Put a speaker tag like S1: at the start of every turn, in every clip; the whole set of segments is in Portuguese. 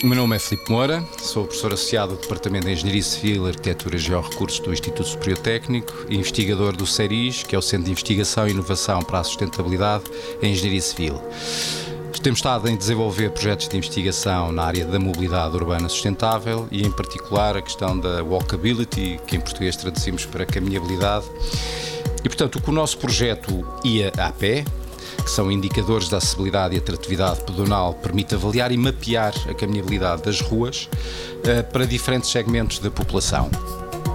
S1: O meu nome é Filipe Moura, sou professor associado do Departamento de Engenharia Civil, Arquitetura e Georrecursos do Instituto Superior Técnico e investigador do CERIS, que é o Centro de Investigação e Inovação para a Sustentabilidade em Engenharia Civil. Temos estado em desenvolver projetos de investigação na área da mobilidade urbana sustentável e, em particular, a questão da walkability, que em português traduzimos para caminhabilidade. E, portanto, o que o nosso projeto ia a pé, que são indicadores da acessibilidade e atratividade pedonal, permite avaliar e mapear a caminhabilidade das ruas uh, para diferentes segmentos da população.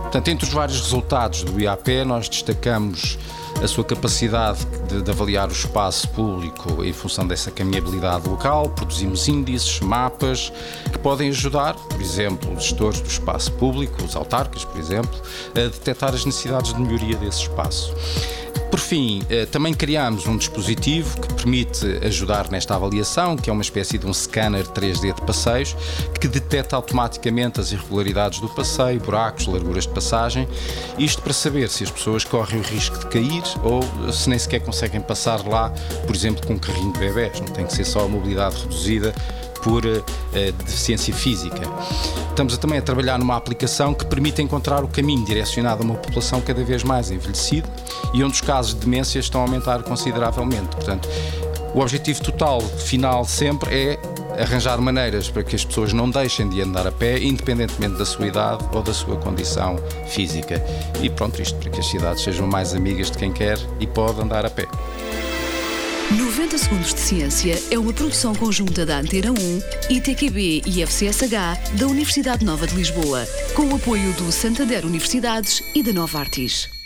S1: Portanto, entre os vários resultados do IAP, nós destacamos a sua capacidade de, de, avaliar o espaço público em função dessa caminhabilidade local, produzimos índices, mapas que podem ajudar, por exemplo, os gestores do espaço público, os autarcas, por exemplo, a detectar as necessidades de melhoria desse espaço. Por fim, eh, também criamos um dispositivo que permite ajudar nesta avaliação, que é uma espécie de um scanner 3D de passeios, que detecta automaticamente as irregularidades do passeio, buracos, larguras de passagem, isto para saber se as pessoas correm o risco de cair ou se nem sequer conseguem passar lá, por exemplo, com um carrinho de bebés. Não tem que ser só a mobilidade reduzida por uh, deficiência física. Estamos também a trabalhar numa aplicação que permite encontrar o caminho direcionado a uma população cada vez mais envelhecida e onde os casos de demência estão a aumentar consideravelmente. Portanto, o objetivo total, final, sempre é arranjar maneiras para que as pessoas não deixem de andar a pé, independentemente da sua idade ou da sua condição física. E pronto, isto para que as cidades sejam mais amigas de quem quer e pode andar a pé.
S2: 90 Segundos de Ciência é uma produção conjunta da Antena 1, ITQB e FCSH da Universidade Nova de Lisboa, com o apoio do Santander Universidades e da Nova Artis.